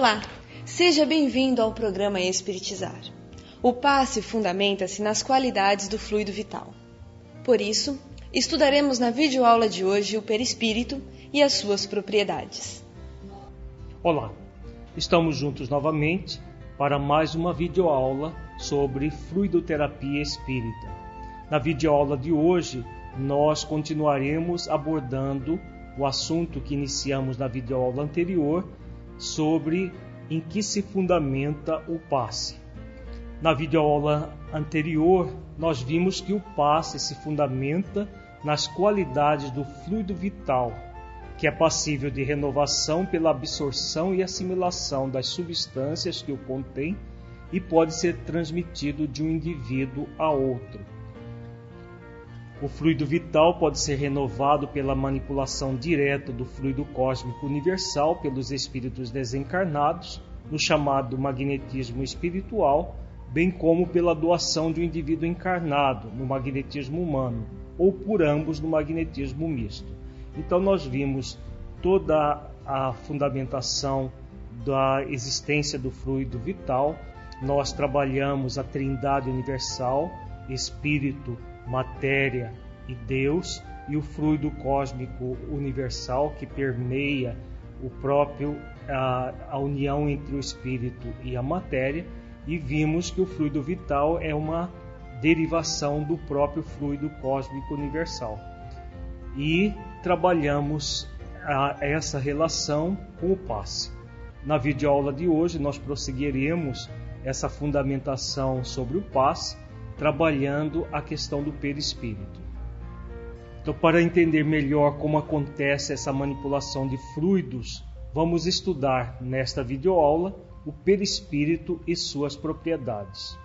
Olá, seja bem-vindo ao programa Espiritizar. O passe fundamenta-se nas qualidades do fluido vital. Por isso, estudaremos na videoaula de hoje o perispírito e as suas propriedades. Olá, estamos juntos novamente para mais uma videoaula sobre fluidoterapia espírita. Na videoaula de hoje, nós continuaremos abordando o assunto que iniciamos na videoaula anterior sobre em que se fundamenta o passe. Na videoaula anterior, nós vimos que o passe se fundamenta nas qualidades do fluido vital, que é passível de renovação pela absorção e assimilação das substâncias que o contém e pode ser transmitido de um indivíduo a outro. O fluido vital pode ser renovado pela manipulação direta do fluido cósmico universal pelos espíritos desencarnados, no chamado magnetismo espiritual, bem como pela doação de um indivíduo encarnado no magnetismo humano, ou por ambos no magnetismo misto. Então nós vimos toda a fundamentação da existência do fluido vital, nós trabalhamos a Trindade universal, espírito, matéria e Deus, e o fluido cósmico universal que permeia o próprio a, a união entre o espírito e a matéria, e vimos que o fluido vital é uma derivação do próprio fluido cósmico universal. E trabalhamos a, essa relação com o passe. Na videoaula de hoje, nós prosseguiremos essa fundamentação sobre o passe, trabalhando a questão do perispírito. Então, para entender melhor como acontece essa manipulação de fluidos, vamos estudar nesta videoaula o perispírito e suas propriedades.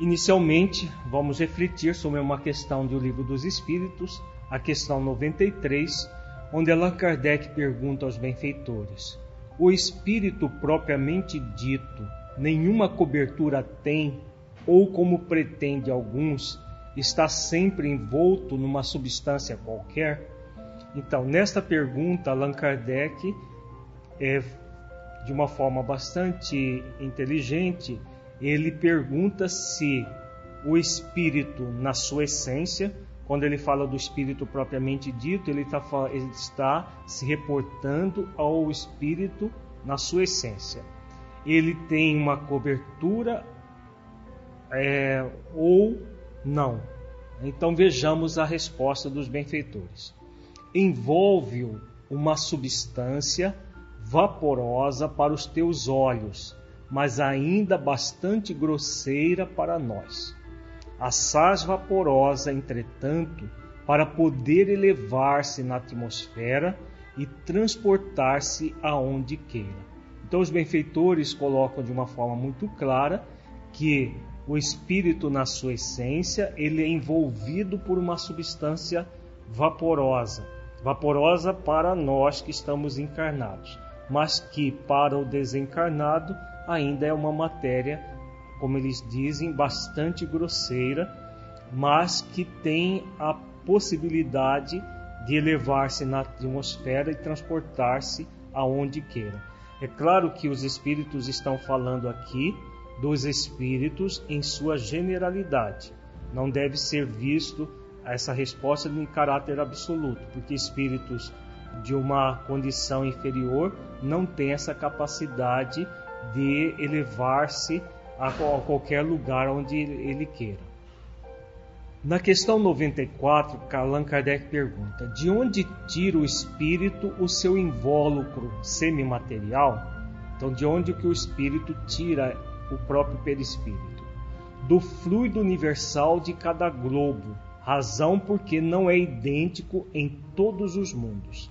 Inicialmente, vamos refletir sobre uma questão do Livro dos Espíritos, a questão 93, onde Allan Kardec pergunta aos benfeitores: O espírito propriamente dito nenhuma cobertura tem, ou como pretende alguns, está sempre envolto numa substância qualquer? Então, nesta pergunta, Allan Kardec, é, de uma forma bastante inteligente, ele pergunta se o espírito, na sua essência, quando ele fala do espírito propriamente dito, ele, tá, ele está se reportando ao espírito na sua essência. Ele tem uma cobertura é, ou não. Então vejamos a resposta dos benfeitores. Envolve-o uma substância vaporosa para os teus olhos, mas ainda bastante grosseira para nós. Assaz vaporosa, entretanto, para poder elevar-se na atmosfera e transportar-se aonde queira. Então, os benfeitores colocam de uma forma muito clara que o espírito, na sua essência, ele é envolvido por uma substância vaporosa, vaporosa para nós que estamos encarnados, mas que para o desencarnado ainda é uma matéria, como eles dizem, bastante grosseira, mas que tem a possibilidade de elevar-se na atmosfera e transportar-se aonde queira. É claro que os espíritos estão falando aqui dos espíritos em sua generalidade. Não deve ser visto essa resposta em caráter absoluto, porque espíritos de uma condição inferior não têm essa capacidade de elevar-se a qualquer lugar onde ele queira. Na questão 94, Allan Kardec pergunta: De onde tira o espírito o seu invólucro semimaterial? Então, de onde que o espírito tira o próprio perispírito, do fluido universal de cada globo, razão porque não é idêntico em todos os mundos.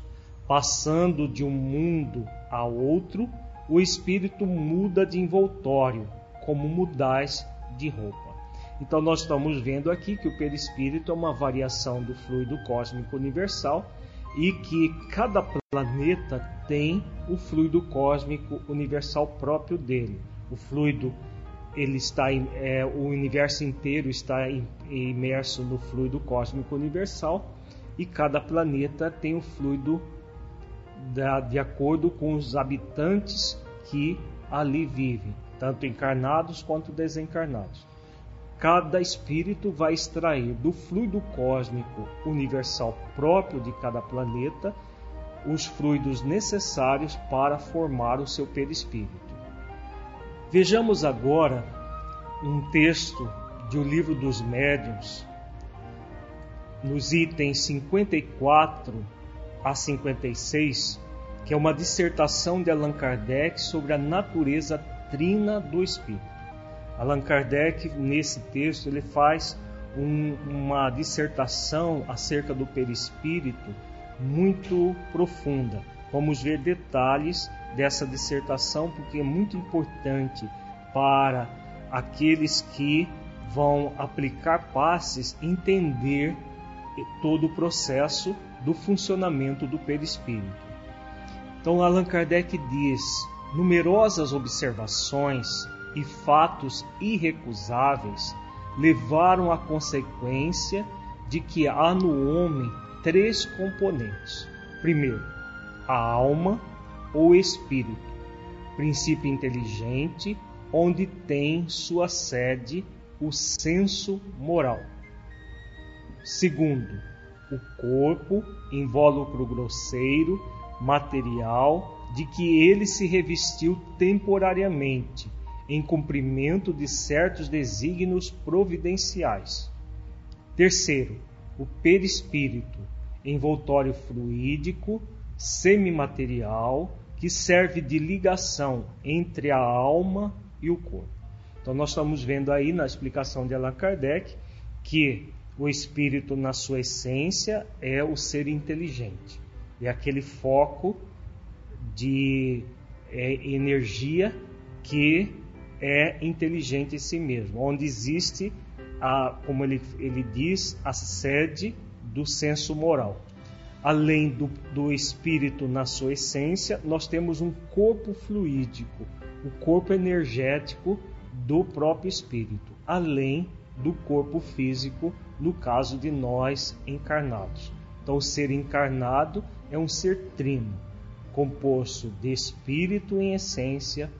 Passando de um mundo a outro, o espírito muda de envoltório, como mudais de roupa. Então nós estamos vendo aqui que o perispírito é uma variação do fluido cósmico universal e que cada planeta tem o fluido cósmico universal próprio dele o fluido ele está é, o universo inteiro está imerso no fluido cósmico universal e cada planeta tem o fluido de acordo com os habitantes que ali vivem, tanto encarnados quanto desencarnados. Cada espírito vai extrair do fluido cósmico universal próprio de cada planeta os fluidos necessários para formar o seu perispírito. Vejamos agora um texto do Livro dos Médiuns, nos itens 54 a 56, que é uma dissertação de Allan Kardec sobre a natureza trina do espírito. Allan Kardec, nesse texto, ele faz um, uma dissertação acerca do perispírito muito profunda. Vamos ver detalhes dessa dissertação porque é muito importante para aqueles que vão aplicar passes entender todo o processo do funcionamento do perispírito. Então Allan Kardec diz: numerosas observações e fatos irrecusáveis levaram à consequência de que há no homem três componentes. Primeiro, a alma ou espírito, princípio inteligente, onde tem sua sede o senso moral. Segundo, o corpo, invólucro grosseiro, material, de que ele se revestiu temporariamente, em cumprimento de certos desígnios providenciais. Terceiro, o perispírito, envoltório fluídico, semimaterial, que serve de ligação entre a alma e o corpo. Então, nós estamos vendo aí na explicação de Allan Kardec que o espírito, na sua essência, é o ser inteligente. É aquele foco de é, energia que é inteligente em si mesmo, onde existe, a, como ele, ele diz, a sede do senso moral. Além do, do espírito na sua essência, nós temos um corpo fluídico, o corpo energético do próprio espírito, além do corpo físico, no caso de nós encarnados. Então, o ser encarnado é um ser trino, composto de espírito em essência,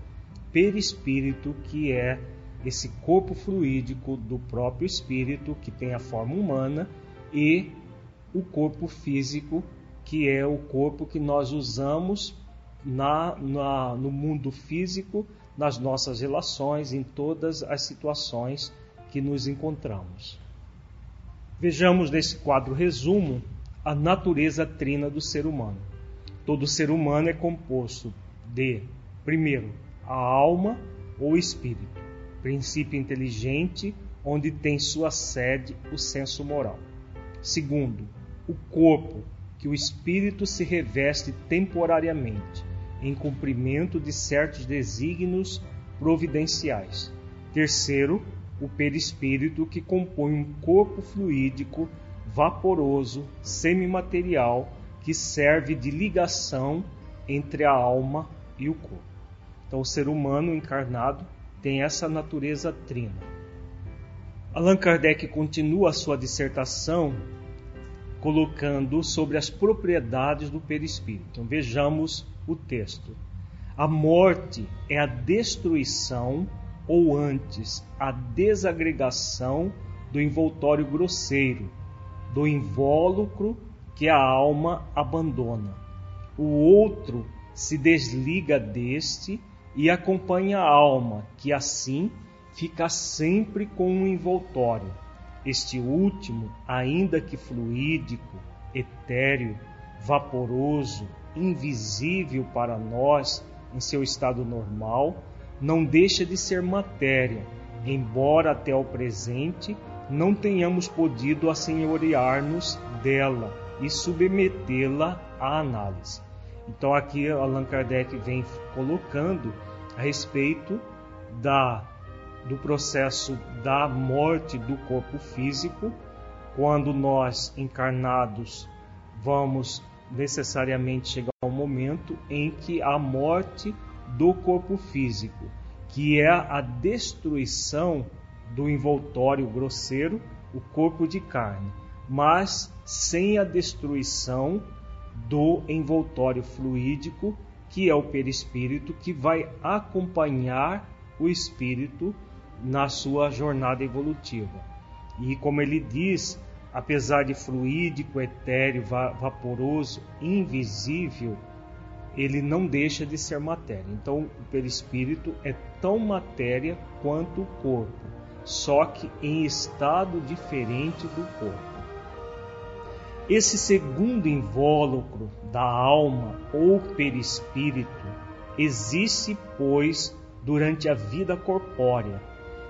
perispírito, que é esse corpo fluídico do próprio espírito, que tem a forma humana, e o corpo físico, que é o corpo que nós usamos na, na, no mundo físico, nas nossas relações, em todas as situações que nos encontramos. Vejamos nesse quadro resumo a natureza trina do ser humano. Todo ser humano é composto de, primeiro, a alma ou espírito, princípio inteligente onde tem sua sede o senso moral. Segundo, o corpo, que o espírito se reveste temporariamente, em cumprimento de certos desígnios providenciais. Terceiro, o perispírito, que compõe um corpo fluídico, vaporoso, semimaterial, que serve de ligação entre a alma e o corpo. Então, o ser humano encarnado tem essa natureza trina. Allan Kardec continua a sua dissertação colocando sobre as propriedades do perispírito. Então, vejamos o texto. A morte é a destruição ou antes a desagregação do envoltório grosseiro, do invólucro que a alma abandona. O outro se desliga deste e acompanha a alma, que assim fica sempre com um envoltório. Este último, ainda que fluídico, etéreo, vaporoso, invisível para nós em seu estado normal, não deixa de ser matéria, embora até o presente não tenhamos podido assenhorear-nos dela e submetê-la à análise. Então aqui Allan Kardec vem colocando a respeito da do processo da morte do corpo físico, quando nós encarnados vamos necessariamente chegar ao momento em que a morte do corpo físico, que é a destruição do envoltório grosseiro, o corpo de carne, mas sem a destruição do envoltório fluídico, que é o perispírito, que vai acompanhar o espírito na sua jornada evolutiva. E como ele diz, apesar de fluídico, etéreo, vaporoso, invisível, ele não deixa de ser matéria. Então, o perispírito é tão matéria quanto o corpo, só que em estado diferente do corpo. Esse segundo invólucro da alma ou perispírito existe, pois, durante a vida corpórea.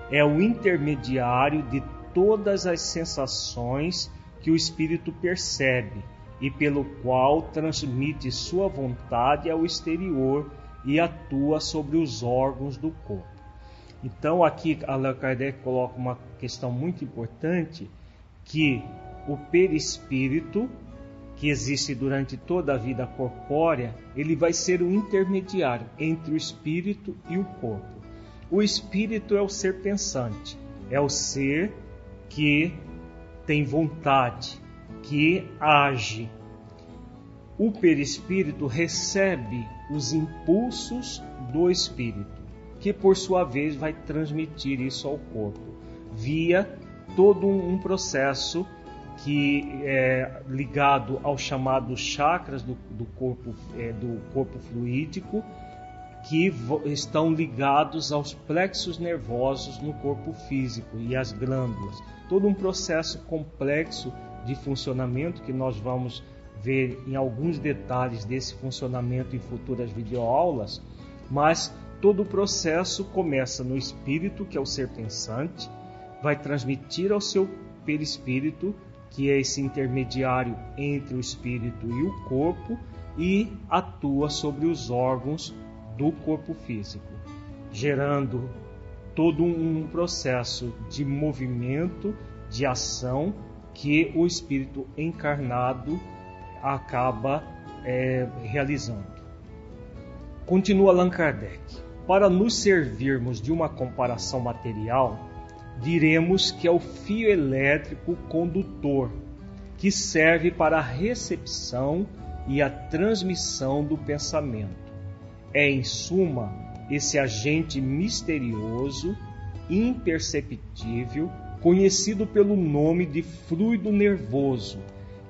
É o intermediário de todas as sensações que o espírito percebe e pelo qual transmite sua vontade ao exterior e atua sobre os órgãos do corpo. Então aqui Allan Kardec coloca uma questão muito importante que o perispírito que existe durante toda a vida corpórea, ele vai ser o intermediário entre o espírito e o corpo. O espírito é o ser pensante, é o ser que tem vontade, que age. O perispírito recebe os impulsos do espírito, que por sua vez vai transmitir isso ao corpo, via todo um processo que é ligado aos chamados chakras do, do corpo, é, do corpo fluídico, que estão ligados aos plexos nervosos no corpo físico e às glândulas. Todo um processo complexo de funcionamento que nós vamos ver em alguns detalhes desse funcionamento em futuras videoaulas, mas todo o processo começa no espírito, que é o ser pensante, vai transmitir ao seu perispírito, que é esse intermediário entre o espírito e o corpo, e atua sobre os órgãos do corpo físico, gerando todo um processo de movimento, de ação que o espírito encarnado acaba é, realizando. Continua Allan Kardec. Para nos servirmos de uma comparação material, diremos que é o fio elétrico condutor que serve para a recepção e a transmissão do pensamento. É, em suma, esse agente misterioso, imperceptível, conhecido pelo nome de fluido nervoso,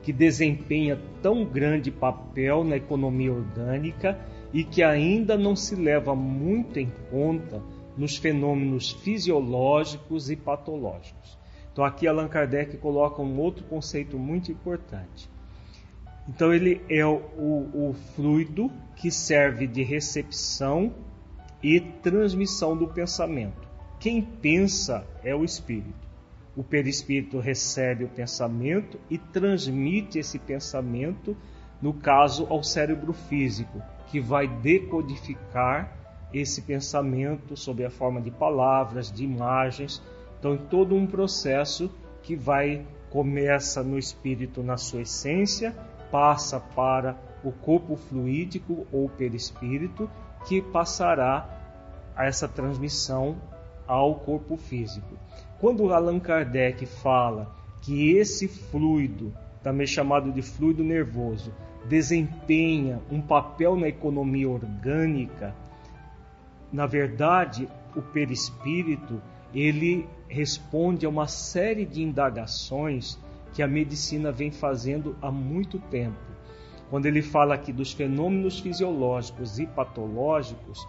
que desempenha tão grande papel na economia orgânica e que ainda não se leva muito em conta nos fenômenos fisiológicos e patológicos. Então, aqui Allan Kardec coloca um outro conceito muito importante. Então ele é o, o, o fluido que serve de recepção e transmissão do pensamento. Quem pensa é o espírito. O perispírito recebe o pensamento e transmite esse pensamento, no caso, ao cérebro físico, que vai decodificar esse pensamento sob a forma de palavras, de imagens. Então, todo um processo que vai começa no espírito na sua essência passa para o corpo fluídico ou perispírito, que passará a essa transmissão ao corpo físico. Quando Allan Kardec fala que esse fluido, também chamado de fluido nervoso, desempenha um papel na economia orgânica, na verdade, o perispírito ele responde a uma série de indagações que a medicina vem fazendo há muito tempo. Quando ele fala aqui dos fenômenos fisiológicos e patológicos,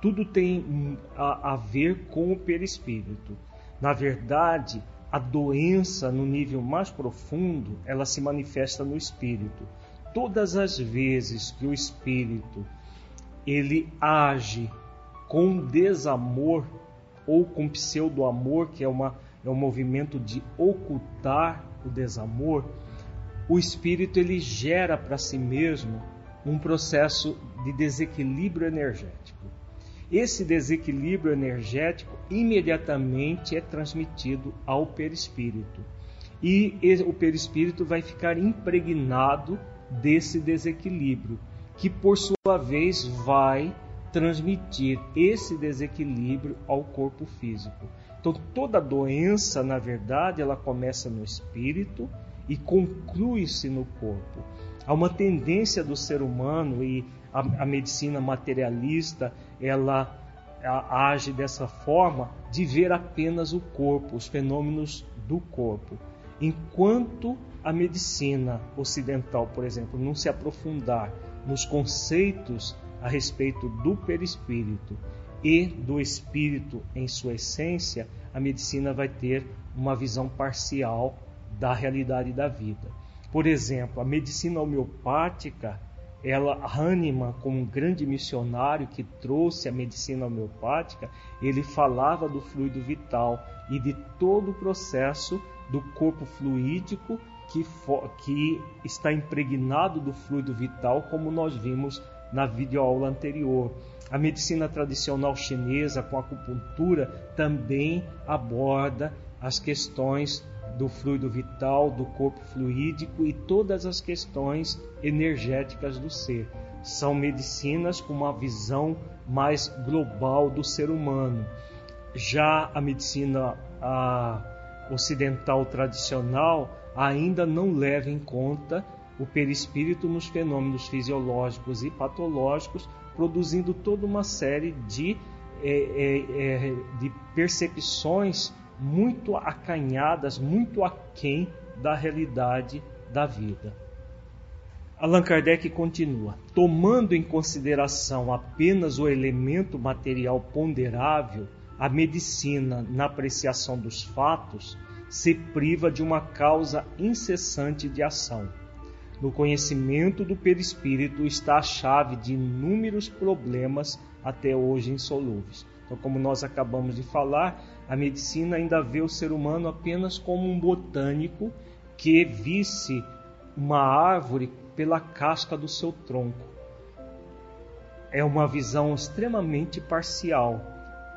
tudo tem a, a ver com o perispírito. Na verdade, a doença no nível mais profundo, ela se manifesta no espírito. Todas as vezes que o espírito ele age com desamor ou com pseudo-amor, que é, uma, é um movimento de ocultar o desamor, o espírito ele gera para si mesmo um processo de desequilíbrio energético. Esse desequilíbrio energético imediatamente é transmitido ao perispírito. E o perispírito vai ficar impregnado desse desequilíbrio, que por sua vez vai transmitir esse desequilíbrio ao corpo físico. Então, toda doença, na verdade, ela começa no espírito e conclui-se no corpo. Há uma tendência do ser humano e a, a medicina materialista, ela age dessa forma de ver apenas o corpo, os fenômenos do corpo. Enquanto a medicina ocidental, por exemplo, não se aprofundar nos conceitos a respeito do perispírito e do espírito em sua essência, a medicina vai ter uma visão parcial da realidade da vida. Por exemplo, a medicina homeopática, ela Hahnemann, como um grande missionário que trouxe a medicina homeopática, ele falava do fluido vital e de todo o processo do corpo fluídico que, que está impregnado do fluido vital, como nós vimos na videoaula anterior. A medicina tradicional chinesa com acupuntura também aborda as questões do fluido vital, do corpo fluídico e todas as questões energéticas do ser. São medicinas com uma visão mais global do ser humano. Já a medicina a ocidental tradicional ainda não leva em conta o perispírito nos fenômenos fisiológicos e patológicos, produzindo toda uma série de, é, é, é, de percepções muito acanhadas, muito aquém da realidade da vida. Allan Kardec continua: tomando em consideração apenas o elemento material ponderável, a medicina, na apreciação dos fatos, se priva de uma causa incessante de ação no conhecimento do perispírito está a chave de inúmeros problemas até hoje insolúveis. Então, como nós acabamos de falar, a medicina ainda vê o ser humano apenas como um botânico que visse uma árvore pela casca do seu tronco. É uma visão extremamente parcial,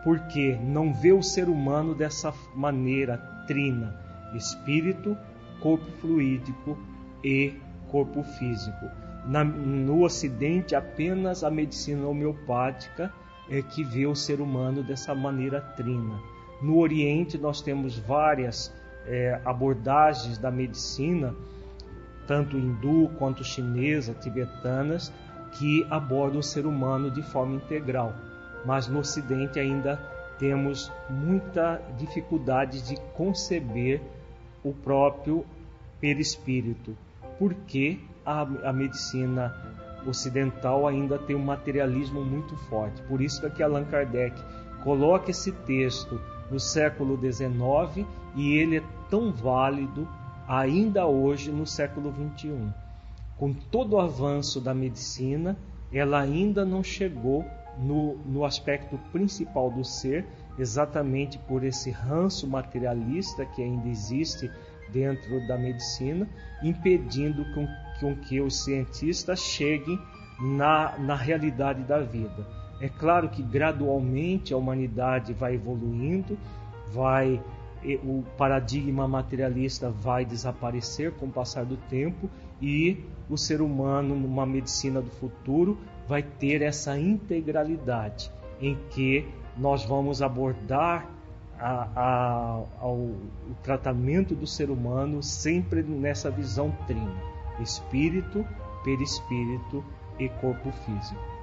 porque não vê o ser humano dessa maneira trina: espírito, corpo fluídico e corpo físico. Na, no Ocidente, apenas a medicina homeopática é que vê o ser humano dessa maneira trina. No Oriente, nós temos várias é, abordagens da medicina, tanto hindu quanto chinesa, tibetanas, que abordam o ser humano de forma integral. Mas no Ocidente ainda temos muita dificuldade de conceber o próprio perispírito porque a, a medicina ocidental ainda tem um materialismo muito forte. Por isso que aqui Allan Kardec coloca esse texto no século XIX e ele é tão válido ainda hoje no século XXI. Com todo o avanço da medicina, ela ainda não chegou no, no aspecto principal do ser, exatamente por esse ranço materialista que ainda existe dentro da medicina, impedindo com, com que os cientistas cheguem na, na realidade da vida. É claro que gradualmente a humanidade vai evoluindo, vai o paradigma materialista vai desaparecer com o passar do tempo e o ser humano, numa medicina do futuro, vai ter essa integralidade em que nós vamos abordar a, a, ao tratamento do ser humano sempre nessa visão trina: espírito, perispírito e corpo físico.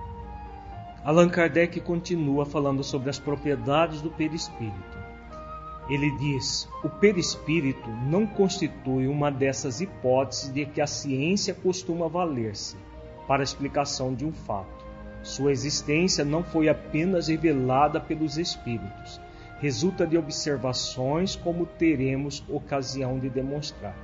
Allan Kardec continua falando sobre as propriedades do perispírito. Ele diz: o perispírito não constitui uma dessas hipóteses de que a ciência costuma valer-se para a explicação de um fato. Sua existência não foi apenas revelada pelos espíritos, resulta de observações, como teremos ocasião de demonstrar.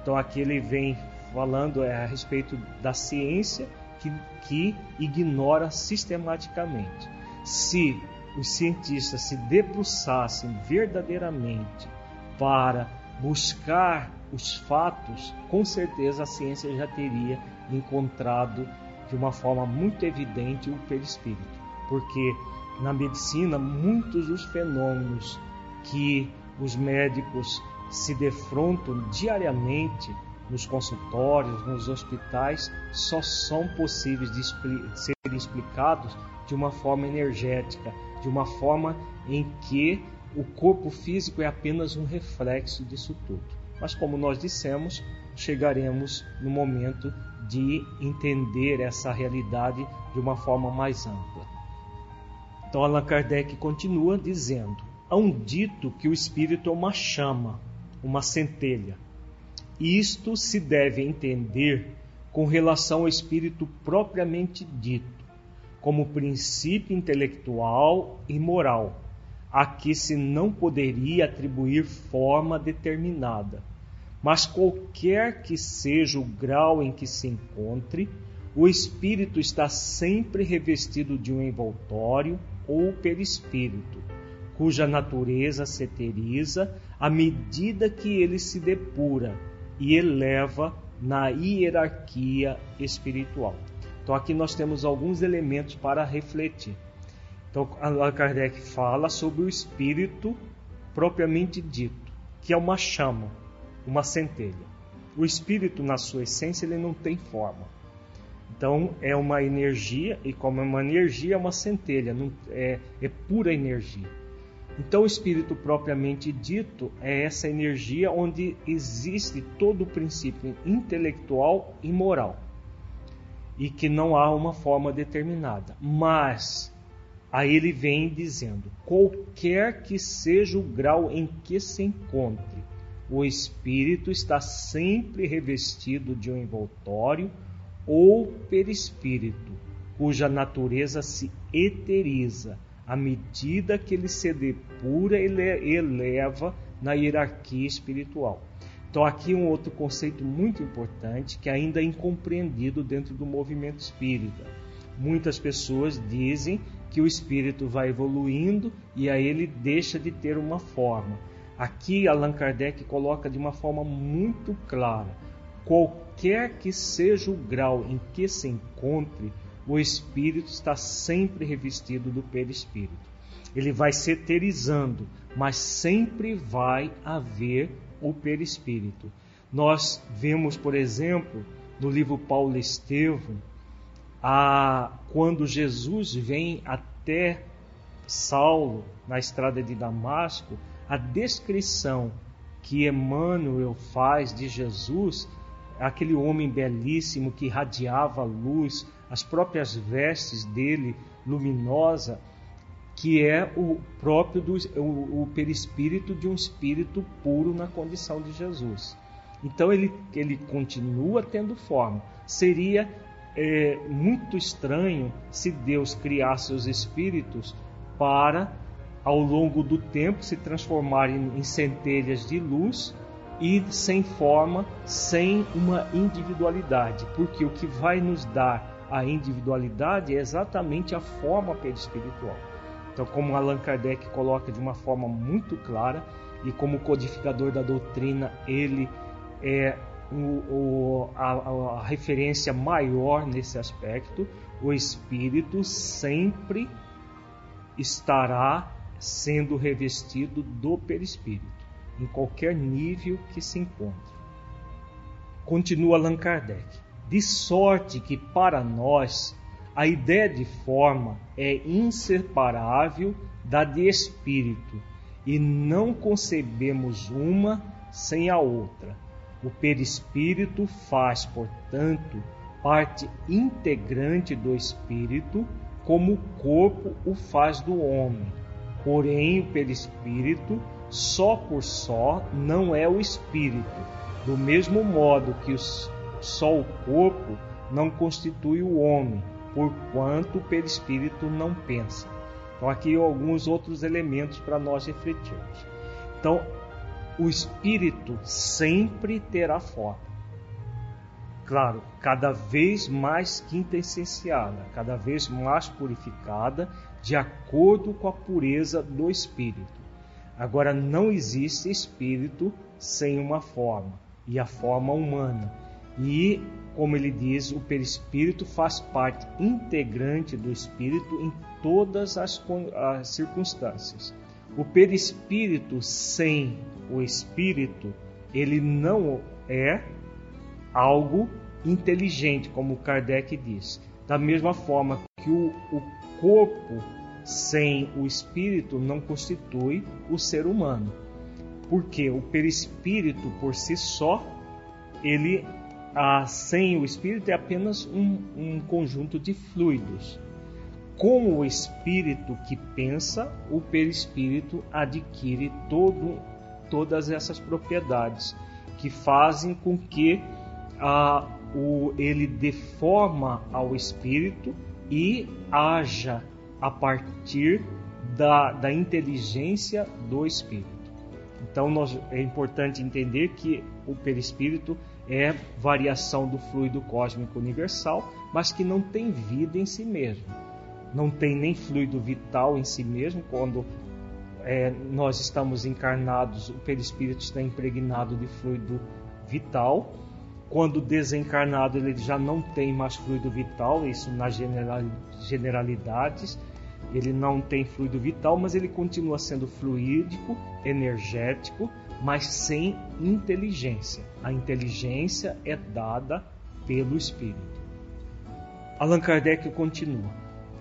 Então aqui ele vem falando é, a respeito da ciência que, que ignora sistematicamente. Se os cientistas se debruçassem verdadeiramente para buscar os fatos, com certeza a ciência já teria encontrado de uma forma muito evidente o perispírito, porque na medicina muitos dos fenômenos que os médicos se defrontam diariamente nos consultórios, nos hospitais, só são possíveis de serem explicados de uma forma energética, de uma forma em que o corpo físico é apenas um reflexo disso tudo. Mas como nós dissemos, chegaremos no momento de entender essa realidade de uma forma mais ampla. Então Allan Kardec continua dizendo: há um dito que o espírito é uma chama, uma centelha. Isto se deve entender com relação ao espírito propriamente dito, como princípio intelectual e moral, a que se não poderia atribuir forma determinada. Mas qualquer que seja o grau em que se encontre, o espírito está sempre revestido de um envoltório ou perispírito, cuja natureza se eteriza à medida que ele se depura e eleva na hierarquia espiritual. Então aqui nós temos alguns elementos para refletir. Então Allan Kardec fala sobre o espírito propriamente dito, que é uma chama, uma centelha. O espírito na sua essência ele não tem forma. Então é uma energia e como é uma energia é uma centelha, não, é, é pura energia. Então, o espírito propriamente dito é essa energia onde existe todo o princípio intelectual e moral, e que não há uma forma determinada. Mas aí ele vem dizendo: qualquer que seja o grau em que se encontre, o espírito está sempre revestido de um envoltório ou perispírito, cuja natureza se eteriza à medida que ele se depura, ele eleva na hierarquia espiritual. Então, aqui um outro conceito muito importante que ainda é incompreendido dentro do movimento espírita. Muitas pessoas dizem que o espírito vai evoluindo e aí ele deixa de ter uma forma. Aqui Allan Kardec coloca de uma forma muito clara: qualquer que seja o grau em que se encontre, o espírito está sempre revestido do perispírito. Ele vai se eterizando, mas sempre vai haver o perispírito. Nós vemos, por exemplo, no livro Paulo Estevam, a, quando Jesus vem até Saulo na estrada de Damasco, a descrição que Emmanuel faz de Jesus, aquele homem belíssimo que irradiava luz, as próprias vestes dele luminosa, que é o próprio do, o, o perispírito de um espírito puro na condição de Jesus. Então ele, ele continua tendo forma. Seria é, muito estranho se Deus criasse os espíritos para, ao longo do tempo, se transformarem em centelhas de luz e sem forma, sem uma individualidade, porque o que vai nos dar a individualidade é exatamente a forma perispiritual. Então, como Allan Kardec coloca de uma forma muito clara, e como codificador da doutrina, ele é o, o, a, a referência maior nesse aspecto, o espírito sempre estará sendo revestido do perispírito, em qualquer nível que se encontre. Continua Allan Kardec de sorte que para nós a ideia de forma é inseparável da de espírito e não concebemos uma sem a outra. O perispírito faz, portanto, parte integrante do espírito, como o corpo o faz do homem. Porém, o perispírito, só por só, não é o espírito, do mesmo modo que só o corpo não constitui o homem, porquanto o perispírito não pensa. Então, aqui alguns outros elementos para nós refletirmos. Então, o espírito sempre terá forma. Claro, cada vez mais quintessenciada, cada vez mais purificada, de acordo com a pureza do espírito. Agora, não existe espírito sem uma forma, e a forma humana e, como ele diz, o perispírito faz parte integrante do espírito em todas as, as circunstâncias. O perispírito sem o espírito, ele não é algo inteligente, como Kardec diz. Da mesma forma que o, o corpo sem o espírito não constitui o ser humano. Porque o perispírito por si só, ele a, sem o espírito é apenas um, um conjunto de fluidos. Com o espírito que pensa, o perispírito adquire todo, todas essas propriedades que fazem com que a, o, ele deforma ao espírito e haja a partir da, da inteligência do espírito. Então nós, é importante entender que o perispírito é variação do fluido cósmico universal, mas que não tem vida em si mesmo. Não tem nem fluido vital em si mesmo. Quando é, nós estamos encarnados, o perispírito está impregnado de fluido vital. Quando desencarnado, ele já não tem mais fluido vital, isso nas generalidades. Ele não tem fluido vital, mas ele continua sendo fluídico, energético, mas sem inteligência. A inteligência é dada pelo espírito. Allan Kardec continua: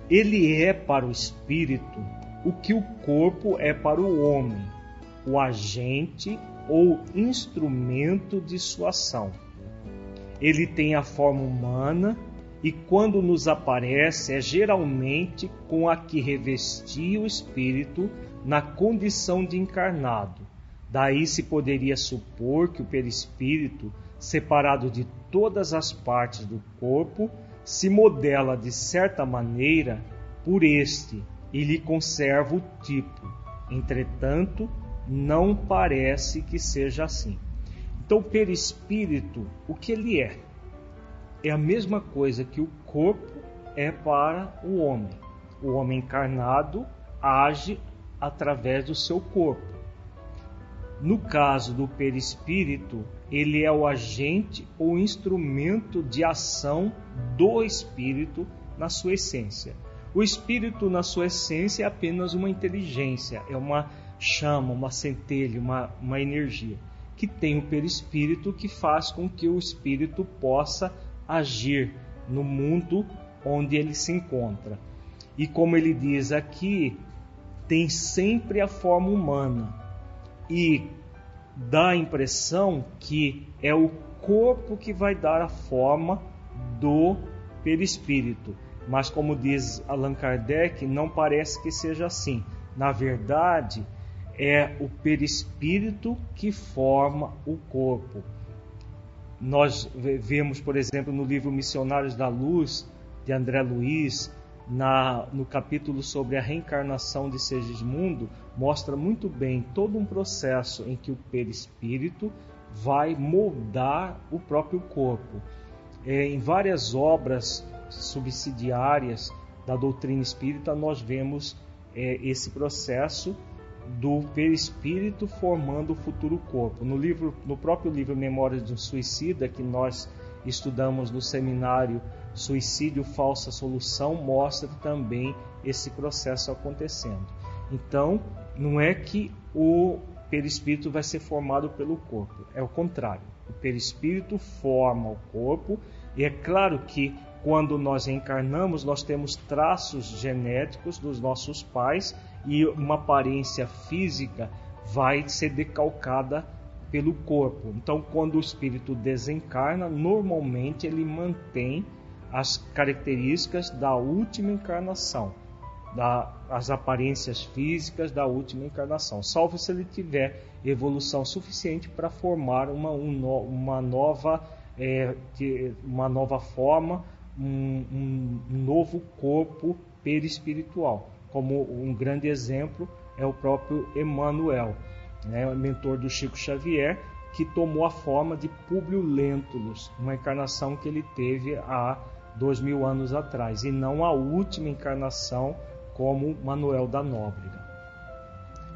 Ele é para o espírito o que o corpo é para o homem, o agente ou instrumento de sua ação. Ele tem a forma humana e quando nos aparece é geralmente com a que revestia o espírito na condição de encarnado, Daí se poderia supor que o perispírito, separado de todas as partes do corpo, se modela de certa maneira por este e lhe conserva o tipo. Entretanto, não parece que seja assim. Então, perispírito, o que ele é? É a mesma coisa que o corpo é para o homem. O homem encarnado age através do seu corpo. No caso do perispírito, ele é o agente ou instrumento de ação do espírito na sua essência. O espírito, na sua essência, é apenas uma inteligência, é uma chama, uma centelha, uma, uma energia, que tem o perispírito que faz com que o espírito possa agir no mundo onde ele se encontra. E como ele diz aqui, tem sempre a forma humana, e dá a impressão que é o corpo que vai dar a forma do perispírito. Mas, como diz Allan Kardec, não parece que seja assim. Na verdade, é o perispírito que forma o corpo. Nós vemos, por exemplo, no livro Missionários da Luz, de André Luiz, na, no capítulo sobre a reencarnação de Segismundo, mostra muito bem todo um processo em que o perispírito vai moldar o próprio corpo. É, em várias obras subsidiárias da doutrina espírita, nós vemos é, esse processo do perispírito formando o futuro corpo. No, livro, no próprio livro Memórias de um Suicida, que nós estudamos no seminário Suicídio Falsa Solução mostra também esse processo acontecendo. Então, não é que o perispírito vai ser formado pelo corpo, é o contrário. O perispírito forma o corpo, e é claro que quando nós encarnamos, nós temos traços genéticos dos nossos pais e uma aparência física vai ser decalcada pelo corpo. Então, quando o espírito desencarna, normalmente ele mantém as características da última encarnação, da, as aparências físicas da última encarnação, salvo se ele tiver evolução suficiente para formar uma, um, uma, nova, é, uma nova forma, um, um, novo corpo perispiritual. Como um grande exemplo é o próprio Emmanuel, né, mentor do Chico Xavier, que tomou a forma de Públio Lentulus, uma encarnação que ele teve há dois mil anos atrás, e não a última encarnação como Manuel da Nóbrega.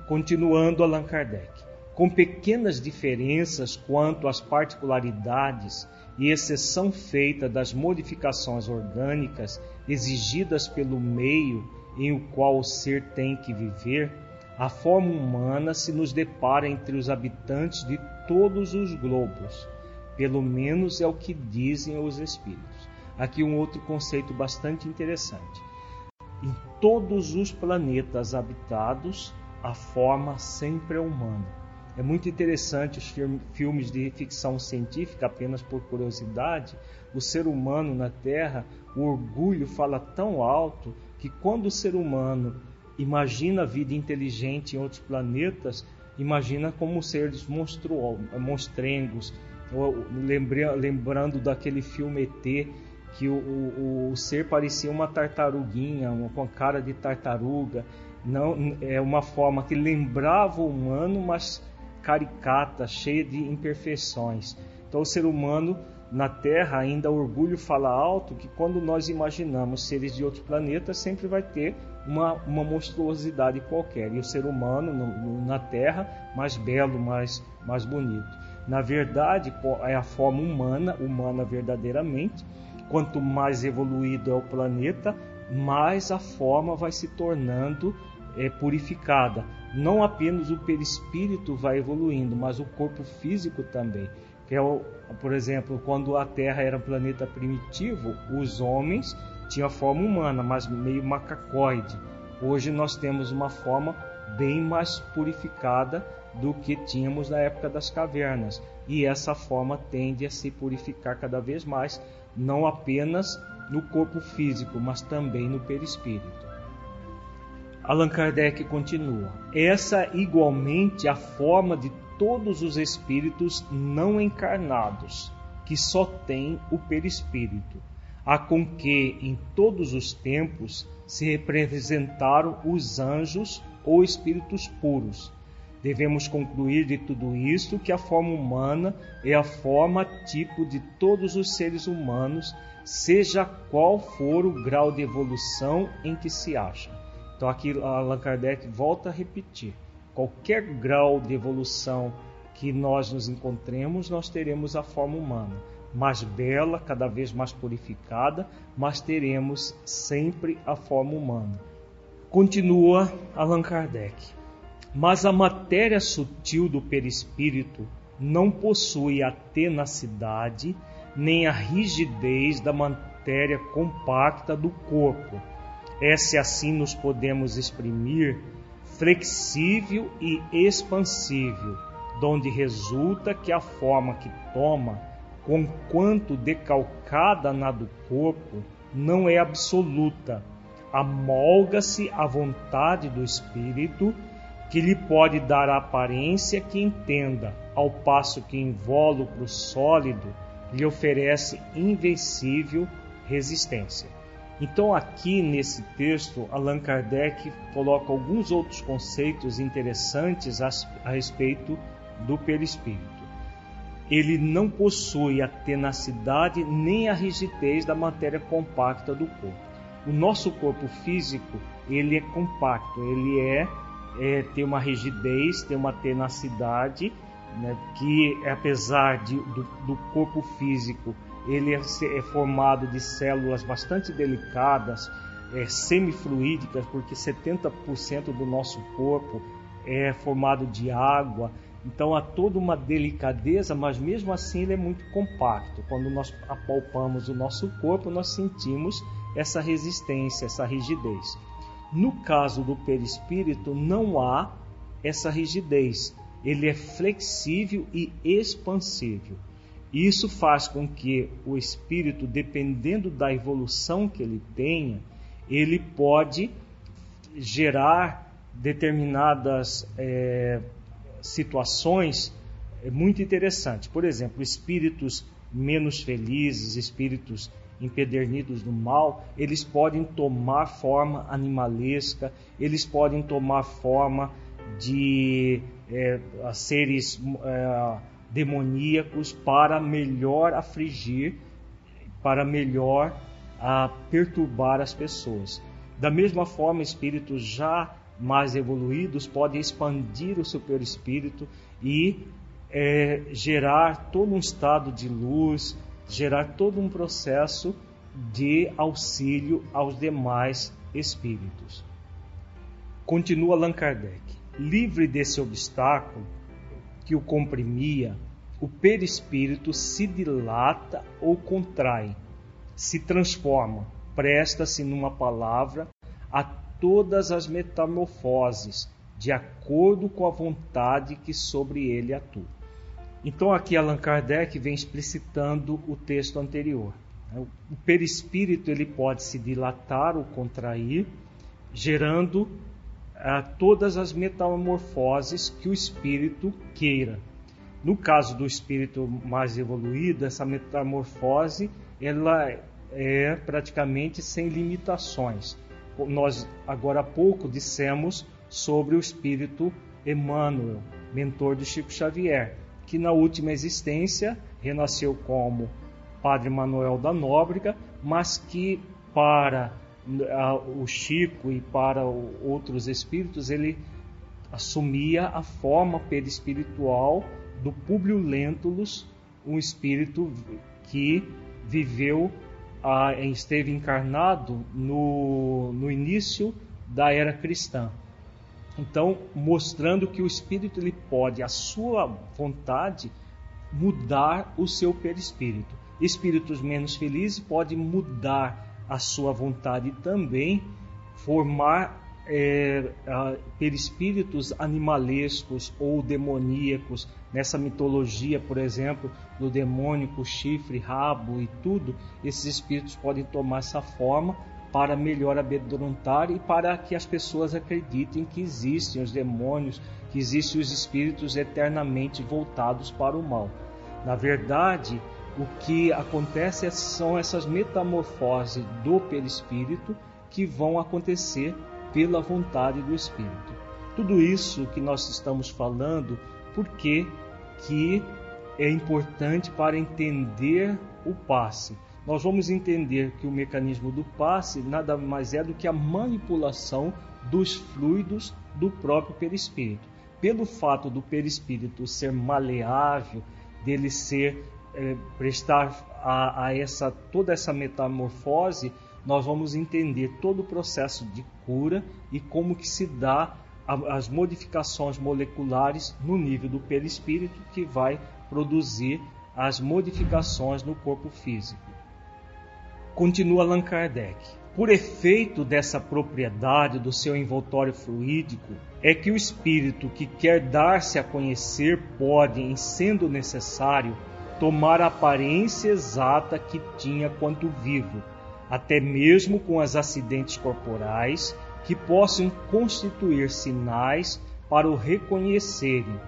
Continuando Allan Kardec, com pequenas diferenças quanto às particularidades e exceção feita das modificações orgânicas exigidas pelo meio em o qual o ser tem que viver, a forma humana se nos depara entre os habitantes de todos os globos, pelo menos é o que dizem os espíritos. Aqui um outro conceito bastante interessante. Em todos os planetas habitados, a forma sempre é humana. É muito interessante os filmes de ficção científica, apenas por curiosidade. O ser humano na Terra, o orgulho fala tão alto que quando o ser humano imagina a vida inteligente em outros planetas, imagina como seres monstruosos, monstrengos. Lembrando daquele filme ET, que o, o, o ser parecia uma tartaruguinha, uma, com a cara de tartaruga. Não, é uma forma que lembrava o humano, mas caricata, cheia de imperfeições. Então o ser humano na Terra ainda o orgulho fala alto que quando nós imaginamos seres de outros planetas sempre vai ter uma, uma monstruosidade qualquer e o ser humano no, no, na Terra mais belo, mais, mais bonito. Na verdade é a forma humana, humana verdadeiramente. Quanto mais evoluído é o planeta, mais a forma vai se tornando é, purificada. Não apenas o perispírito vai evoluindo, mas o corpo físico também. Que é o, por exemplo, quando a Terra era um planeta primitivo, os homens tinham a forma humana, mas meio macacoide. Hoje nós temos uma forma bem mais purificada do que tínhamos na época das cavernas. E essa forma tende a se purificar cada vez mais, não apenas no corpo físico, mas também no perispírito. Allan Kardec continua: essa igualmente a forma de todos os espíritos não encarnados, que só têm o perispírito, a com que em todos os tempos se representaram os anjos ou espíritos puros. Devemos concluir de tudo isto que a forma humana é a forma tipo de todos os seres humanos, seja qual for o grau de evolução em que se acham. Então aqui Allan Kardec volta a repetir: qualquer grau de evolução que nós nos encontremos, nós teremos a forma humana, mais bela, cada vez mais purificada, mas teremos sempre a forma humana. Continua Allan Kardec. Mas a matéria sutil do perispírito não possui a tenacidade nem a rigidez da matéria compacta do corpo é se assim nos podemos exprimir, flexível e expansível, donde resulta que a forma que toma, conquanto decalcada na do corpo, não é absoluta, amolga-se à vontade do espírito, que lhe pode dar a aparência que entenda, ao passo que invólucro sólido lhe oferece invencível resistência. Então, aqui nesse texto, Allan Kardec coloca alguns outros conceitos interessantes a, respeito do perispírito. Ele não possui a tenacidade nem a rigidez da matéria compacta do corpo. O nosso corpo físico ele é compacto, ele é, é tem uma rigidez, tem uma tenacidade, né, que apesar de, do, do corpo físico ele é, é formado de células bastante delicadas, é, semifluídicas, porque 70% do nosso corpo é formado de água. Então há toda uma delicadeza, mas mesmo assim ele é muito compacto. Quando nós apalpamos o nosso corpo, nós sentimos essa resistência, essa rigidez. No caso do perispírito, não há essa rigidez. Ele é flexível e expansível. Isso faz com que o espírito, dependendo da evolução que ele tenha, ele pode gerar determinadas é, situações é, muito interessantes. Por exemplo, espíritos menos felizes, espíritos empedernidos no mal, eles podem tomar forma animalesca, eles podem tomar forma de é, seres é, demoníacos para melhor afligir, para melhor a perturbar as pessoas. Da mesma forma, espíritos já mais evoluídos podem expandir o seu perispírito e é, gerar todo um estado de luz, gerar todo um processo de auxílio aos demais espíritos. Continua Allan Kardec. Livre desse obstáculo que o comprimia, o perispírito se dilata ou contrai, se transforma, presta-se numa palavra a todas as metamorfoses de acordo com a vontade que sobre ele atua. Então aqui Allan Kardec vem explicitando o texto anterior. O perispírito ele pode se dilatar ou contrair, gerando ah, todas as metamorfoses que o espírito queira. No caso do espírito mais evoluído, essa metamorfose ela é praticamente sem limitações. Nós agora há pouco dissemos sobre o espírito Emmanuel, mentor de Chico Xavier, que na última existência renasceu como Padre Manuel da Nóbrega, mas que para o Chico e para outros espíritos ele assumia a forma perispiritual do Publio Lentulus, um espírito que viveu, esteve encarnado no, no início da era cristã. Então, mostrando que o espírito ele pode, a sua vontade, mudar o seu perispírito espíritos menos felizes podem mudar a sua vontade também, formar é, perispíritos animalescos ou demoníacos. Nessa mitologia, por exemplo, do demônio com chifre, rabo e tudo, esses espíritos podem tomar essa forma para melhor amedrontar e para que as pessoas acreditem que existem os demônios, que existem os espíritos eternamente voltados para o mal. Na verdade, o que acontece são essas metamorfoses do perispírito que vão acontecer pela vontade do espírito. Tudo isso que nós estamos falando, porque que é importante para entender o passe. Nós vamos entender que o mecanismo do passe nada mais é do que a manipulação dos fluidos do próprio perispírito. Pelo fato do perispírito ser maleável, dele ser é, prestar a, a, essa toda essa metamorfose, nós vamos entender todo o processo de cura e como que se dá a, as modificações moleculares no nível do perispírito que vai produzir as modificações no corpo físico. Continua Allan Kardec. Por efeito dessa propriedade do seu envoltório fluídico, é que o espírito que quer dar-se a conhecer pode, em sendo necessário, tomar a aparência exata que tinha quanto vivo, até mesmo com os acidentes corporais que possam constituir sinais para o reconhecerem.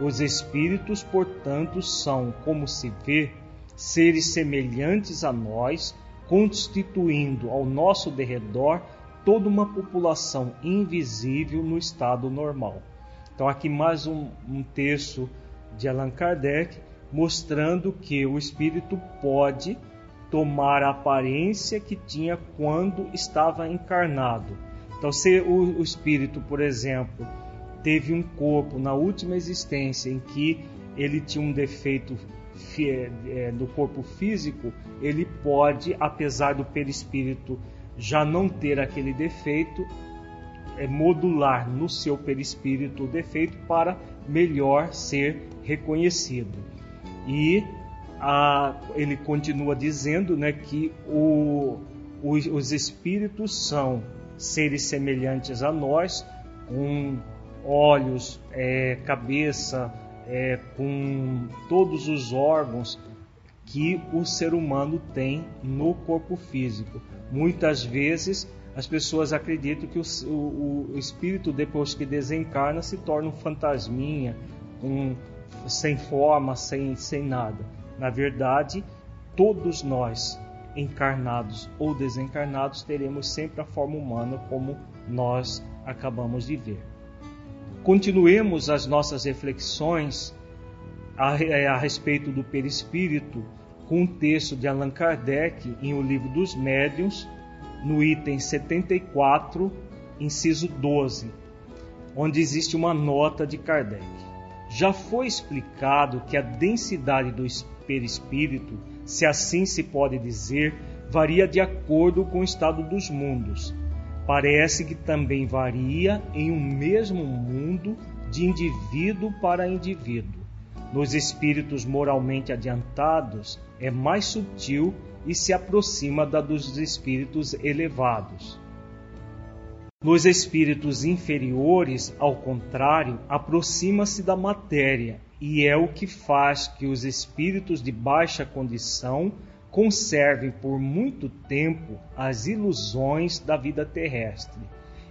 Os espíritos, portanto, são, como se vê, seres semelhantes a nós, constituindo ao nosso derredor toda uma população invisível no estado normal. Então, aqui mais um, um texto de Allan Kardec mostrando que o espírito pode tomar a aparência que tinha quando estava encarnado. Então, se o, o espírito, por exemplo, teve um corpo na última existência em que ele tinha um defeito é, no corpo físico, ele pode, apesar do perispírito já não ter aquele defeito, é, modular no seu perispírito o defeito para melhor ser reconhecido. E a, ele continua dizendo né, que o, os, os espíritos são seres semelhantes a nós, com olhos, é, cabeça, é, com todos os órgãos que o ser humano tem no corpo físico. Muitas vezes as pessoas acreditam que o, o, o espírito, depois que desencarna, se torna um fantasminha, um, sem forma, sem, sem nada. Na verdade, todos nós, encarnados ou desencarnados, teremos sempre a forma humana como nós acabamos de ver. Continuemos as nossas reflexões a, é, a respeito do perispírito com um texto de Allan Kardec em O Livro dos Médiuns, no item 74, inciso 12, onde existe uma nota de Kardec. Já foi explicado que a densidade do perispírito, se assim se pode dizer, varia de acordo com o estado dos mundos. Parece que também varia em um mesmo mundo de indivíduo para indivíduo. Nos espíritos moralmente adiantados, é mais sutil e se aproxima da dos espíritos elevados. Nos espíritos inferiores, ao contrário, aproxima-se da matéria e é o que faz que os espíritos de baixa condição conservem por muito tempo as ilusões da vida terrestre.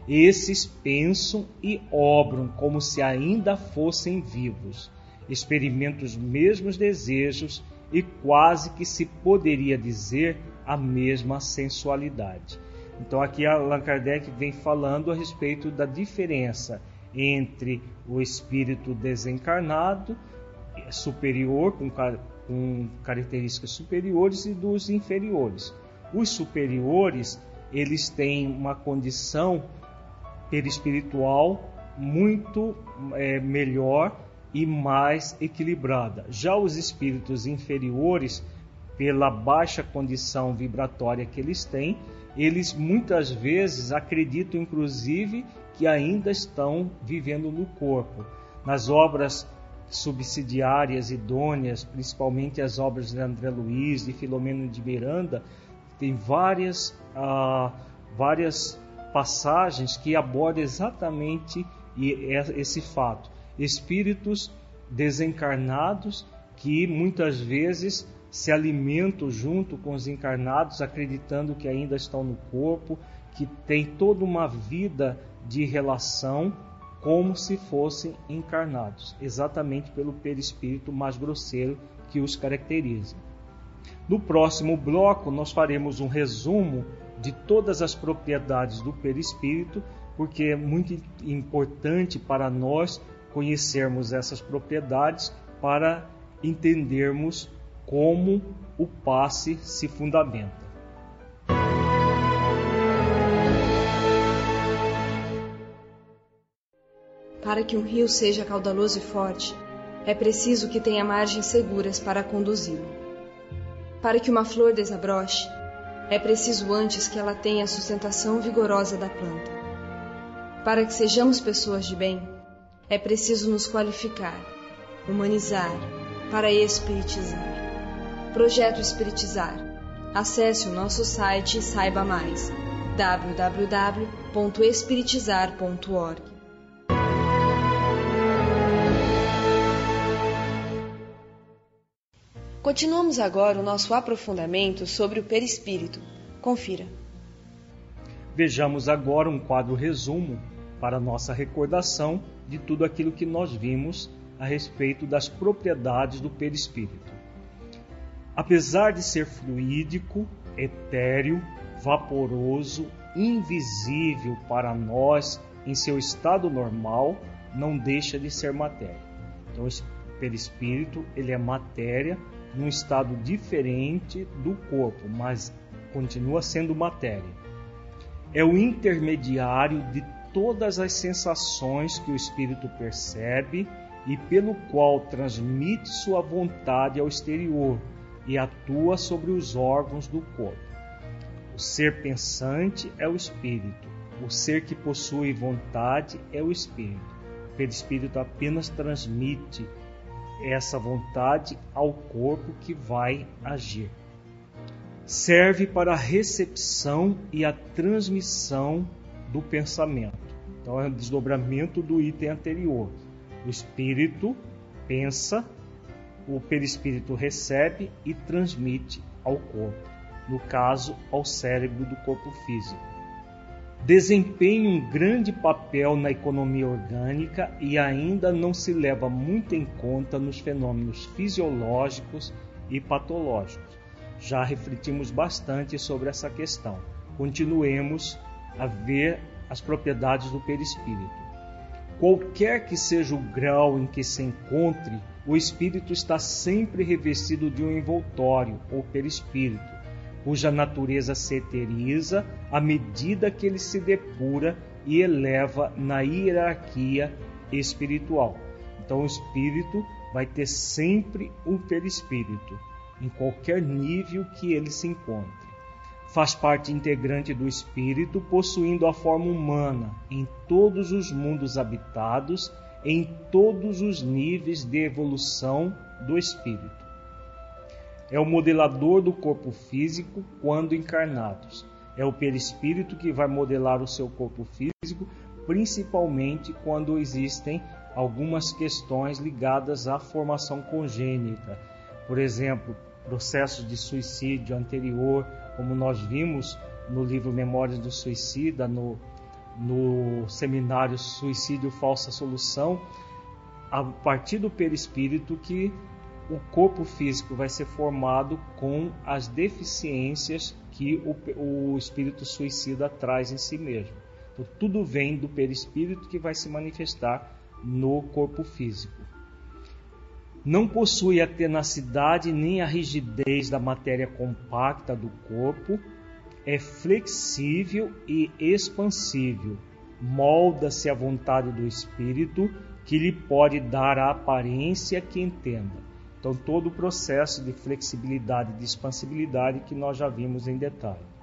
Esses pensam e obram como se ainda fossem vivos, experimentam os mesmos desejos e quase que se poderia dizer a mesma sensualidade. Então aqui Allan Kardec vem falando a respeito da diferença entre o espírito desencarnado superior com, com características superiores e dos inferiores. Os superiores eles têm uma condição perispiritual muito é, melhor e mais equilibrada. Já os espíritos inferiores, pela baixa condição vibratória que eles têm, eles muitas vezes acreditam, inclusive, que ainda estão vivendo no corpo. Nas obras subsidiárias idôneas, principalmente as obras de André Luiz, de Filomeno de Miranda, tem várias, ah, várias passagens que abordam exatamente esse fato. Espíritos desencarnados que muitas vezes se alimentam junto com os encarnados, acreditando que ainda estão no corpo, que tem toda uma vida de relação como se fossem encarnados, exatamente pelo perispírito mais grosseiro que os caracteriza. No próximo bloco, nós faremos um resumo de todas as propriedades do perispírito, porque é muito importante para nós conhecermos essas propriedades para entendermos como o passe se fundamenta. Para que um rio seja caudaloso e forte, é preciso que tenha margens seguras para conduzi-lo. Para que uma flor desabroche, é preciso antes que ela tenha a sustentação vigorosa da planta. Para que sejamos pessoas de bem, é preciso nos qualificar, humanizar, para espiritizar. Projeto Espiritizar. Acesse o nosso site e saiba mais. www.espiritizar.org. Continuamos agora o nosso aprofundamento sobre o perispírito. Confira. Vejamos agora um quadro resumo para nossa recordação de tudo aquilo que nós vimos a respeito das propriedades do perispírito. Apesar de ser fluídico, etéreo, vaporoso, invisível para nós em seu estado normal, não deixa de ser matéria. Então, o perispírito ele é matéria num estado diferente do corpo, mas continua sendo matéria. É o intermediário de todas as sensações que o espírito percebe e pelo qual transmite sua vontade ao exterior e atua sobre os órgãos do corpo. O ser pensante é o espírito, o ser que possui vontade é o espírito. O perispírito apenas transmite essa vontade ao corpo que vai agir. Serve para a recepção e a transmissão do pensamento. Então é um desdobramento do item anterior. O espírito pensa, o perispírito recebe e transmite ao corpo, no caso, ao cérebro do corpo físico desempenha um grande papel na economia orgânica e ainda não se leva muito em conta nos fenômenos fisiológicos e patológicos. Já refletimos bastante sobre essa questão. Continuemos a ver as propriedades do perispírito. Qualquer que seja o grau em que se encontre, o espírito está sempre revestido de um envoltório ou perispírito cuja natureza se eteriza à medida que ele se depura e eleva na hierarquia espiritual. Então, o espírito vai ter sempre um perispírito, em qualquer nível que ele se encontre. Faz parte integrante do espírito, possuindo a forma humana em todos os mundos habitados, em todos os níveis de evolução do espírito é o modelador do corpo físico quando encarnados. É o perispírito que vai modelar o seu corpo físico, principalmente quando existem algumas questões ligadas à formação congênita. Por exemplo, processos de suicídio anterior, como nós vimos no livro Memórias do Suicida, no, no seminário Suicídio Falsa Solução, a partir do perispírito que o corpo físico vai ser formado com as deficiências que o, o espírito suicida traz em si mesmo. Então, tudo vem do perispírito que vai se manifestar no corpo físico. Não possui a tenacidade nem a rigidez da matéria compacta do corpo, é flexível e expansível, molda-se à vontade do espírito que lhe pode dar a aparência que entenda. Então, todo o processo de flexibilidade e de expansibilidade que nós já vimos em detalhe.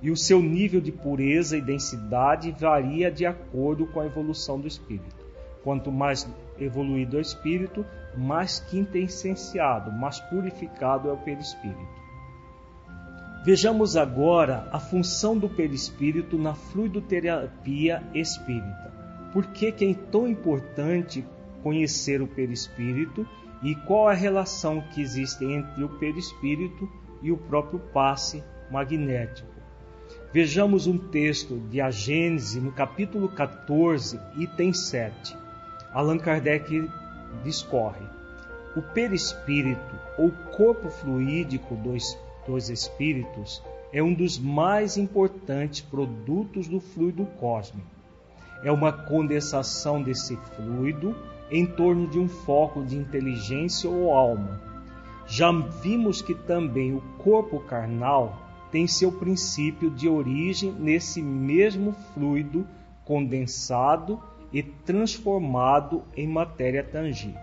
E o seu nível de pureza e densidade varia de acordo com a evolução do espírito. Quanto mais evoluído é o espírito, mais quintessenciado, mais purificado é o perispírito. Vejamos agora a função do perispírito na fluidoterapia espírita. Por que, que é tão importante conhecer o perispírito e qual a relação que existe entre o perispírito e o próprio passe magnético. Vejamos um texto de A Gênese, no capítulo 14, item 7. Allan Kardec discorre: O perispírito, ou corpo fluídico dos, dos espíritos, é um dos mais importantes produtos do fluido cósmico. É uma condensação desse fluido em torno de um foco de inteligência ou alma. Já vimos que também o corpo carnal tem seu princípio de origem nesse mesmo fluido condensado e transformado em matéria tangível.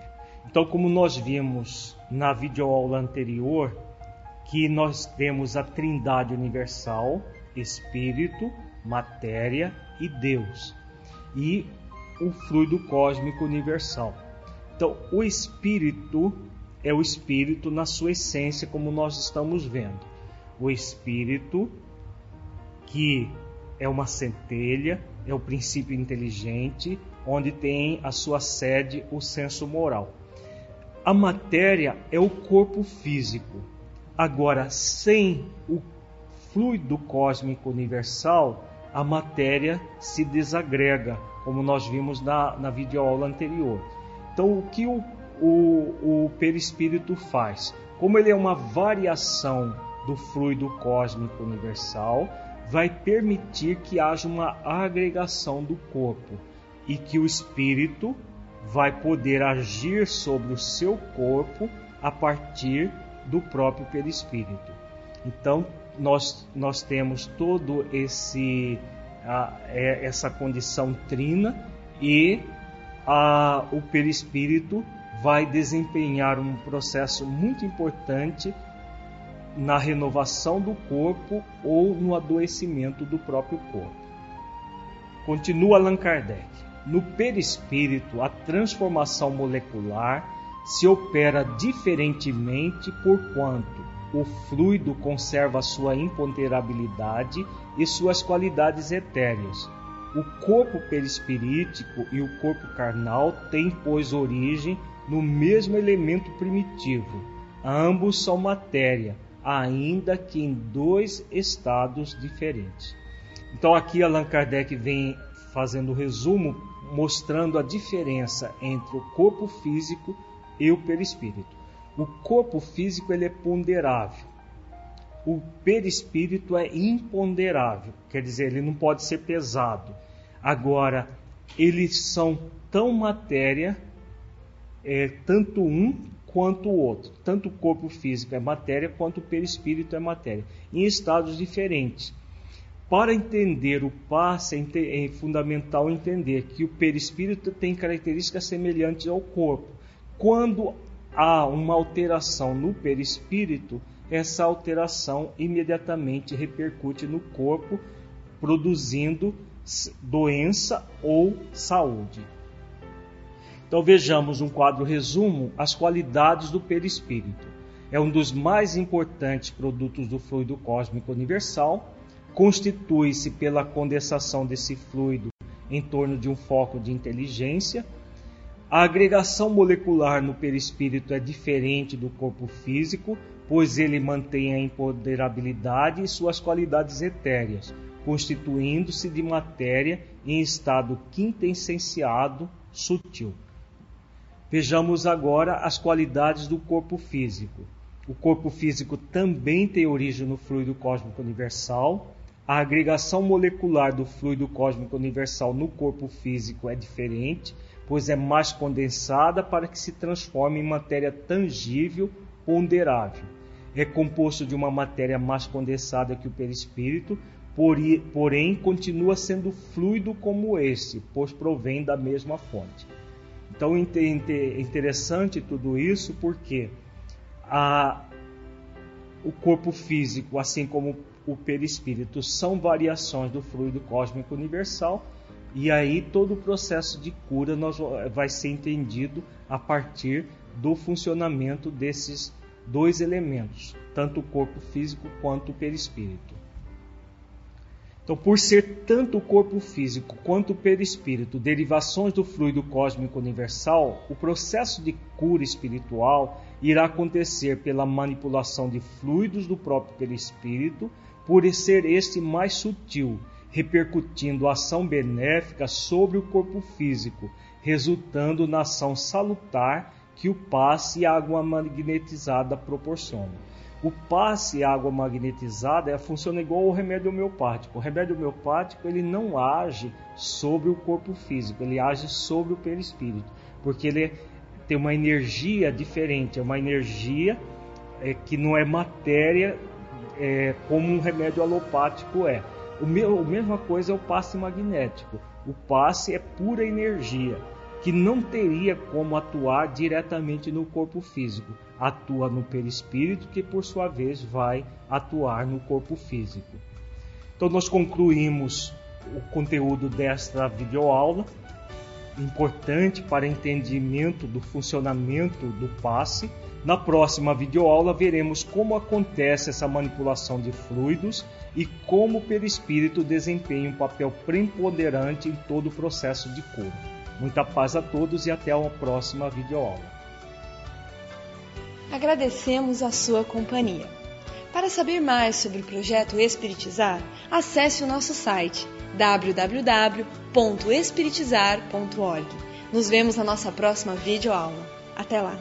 Então, como nós vimos na videoaula anterior, que nós temos a Trindade universal, espírito, matéria e Deus. E o fluido cósmico universal. Então, o espírito é o espírito na sua essência, como nós estamos vendo. O espírito que é uma centelha, é o princípio inteligente, onde tem a sua sede o senso moral. A matéria é o corpo físico. Agora, sem o fluido cósmico universal, a matéria se desagrega, como nós vimos na, na videoaula anterior. Então, o que o, o, o perispírito faz? Como ele é uma variação do fluido cósmico universal, vai permitir que haja uma agregação do corpo e que o espírito vai poder agir sobre o seu corpo a partir do próprio perispírito. Então, nós, nós temos todo esse a, é, essa condição trina e a, o perispírito vai desempenhar um processo muito importante na renovação do corpo ou no adoecimento do próprio corpo. Continua Allan Kardec. No perispírito, a transformação molecular se opera diferentemente por quanto o fluido conserva sua imponderabilidade e suas qualidades etéreas. O corpo perispirítico e o corpo carnal têm, pois, origem no mesmo elemento primitivo. Ambos são matéria, ainda que em dois estados diferentes. Então, aqui Allan Kardec vem fazendo o resumo, mostrando a diferença entre o corpo físico e o perispírito. O corpo físico ele é ponderável. O perispírito é imponderável, quer dizer, ele não pode ser pesado. Agora, eles são tão matéria, é, tanto um quanto o outro. Tanto o corpo físico é matéria, quanto o perispírito é matéria, em estados diferentes. Para entender o passe, é, é fundamental entender que o perispírito tem características semelhantes ao corpo. Quando há uma alteração no perispírito, essa alteração imediatamente repercute no corpo, produzindo doença ou saúde. Então vejamos um quadro resumo as qualidades do perispírito. É um dos mais importantes produtos do fluido cósmico universal, constitui-se pela condensação desse fluido em torno de um foco de inteligência. A agregação molecular no perispírito é diferente do corpo físico, pois ele mantém a empoderabilidade e suas qualidades etéreas, constituindo-se de matéria em estado quintessenciado sutil. Vejamos agora as qualidades do corpo físico. O corpo físico também tem origem no fluido cósmico universal. A agregação molecular do fluido cósmico universal no corpo físico é diferente, pois é mais condensada para que se transforme em matéria tangível, ponderável. É composto de uma matéria mais condensada que o perispírito, porém continua sendo fluido como esse, pois provém da mesma fonte. Então é interessante tudo isso porque a, o corpo físico, assim como o perispírito, são variações do fluido cósmico universal, e aí todo o processo de cura nós, vai ser entendido a partir do funcionamento desses dois elementos, tanto o corpo físico quanto o perispírito. Então, por ser tanto o corpo físico quanto o perispírito derivações do fluido cósmico universal, o processo de cura espiritual irá acontecer pela manipulação de fluidos do próprio perispírito, por ser este mais sutil, repercutindo ação benéfica sobre o corpo físico, resultando na ação salutar que o passe e água magnetizada proporcionam. O passe água magnetizada funciona igual ao remédio homeopático. O remédio homeopático ele não age sobre o corpo físico, ele age sobre o perispírito, porque ele tem uma energia diferente, é uma energia é, que não é matéria é, como um remédio alopático é. O meu, a mesma coisa é o passe magnético. O passe é pura energia que não teria como atuar diretamente no corpo físico. Atua no perispírito, que por sua vez vai atuar no corpo físico. Então, nós concluímos o conteúdo desta videoaula, importante para entendimento do funcionamento do passe. Na próxima videoaula veremos como acontece essa manipulação de fluidos e como o perispírito desempenha um papel preponderante em todo o processo de cura. Muita paz a todos e até uma próxima videoaula. Agradecemos a sua companhia. Para saber mais sobre o projeto Espiritizar, acesse o nosso site www.espiritizar.org. Nos vemos na nossa próxima videoaula. Até lá!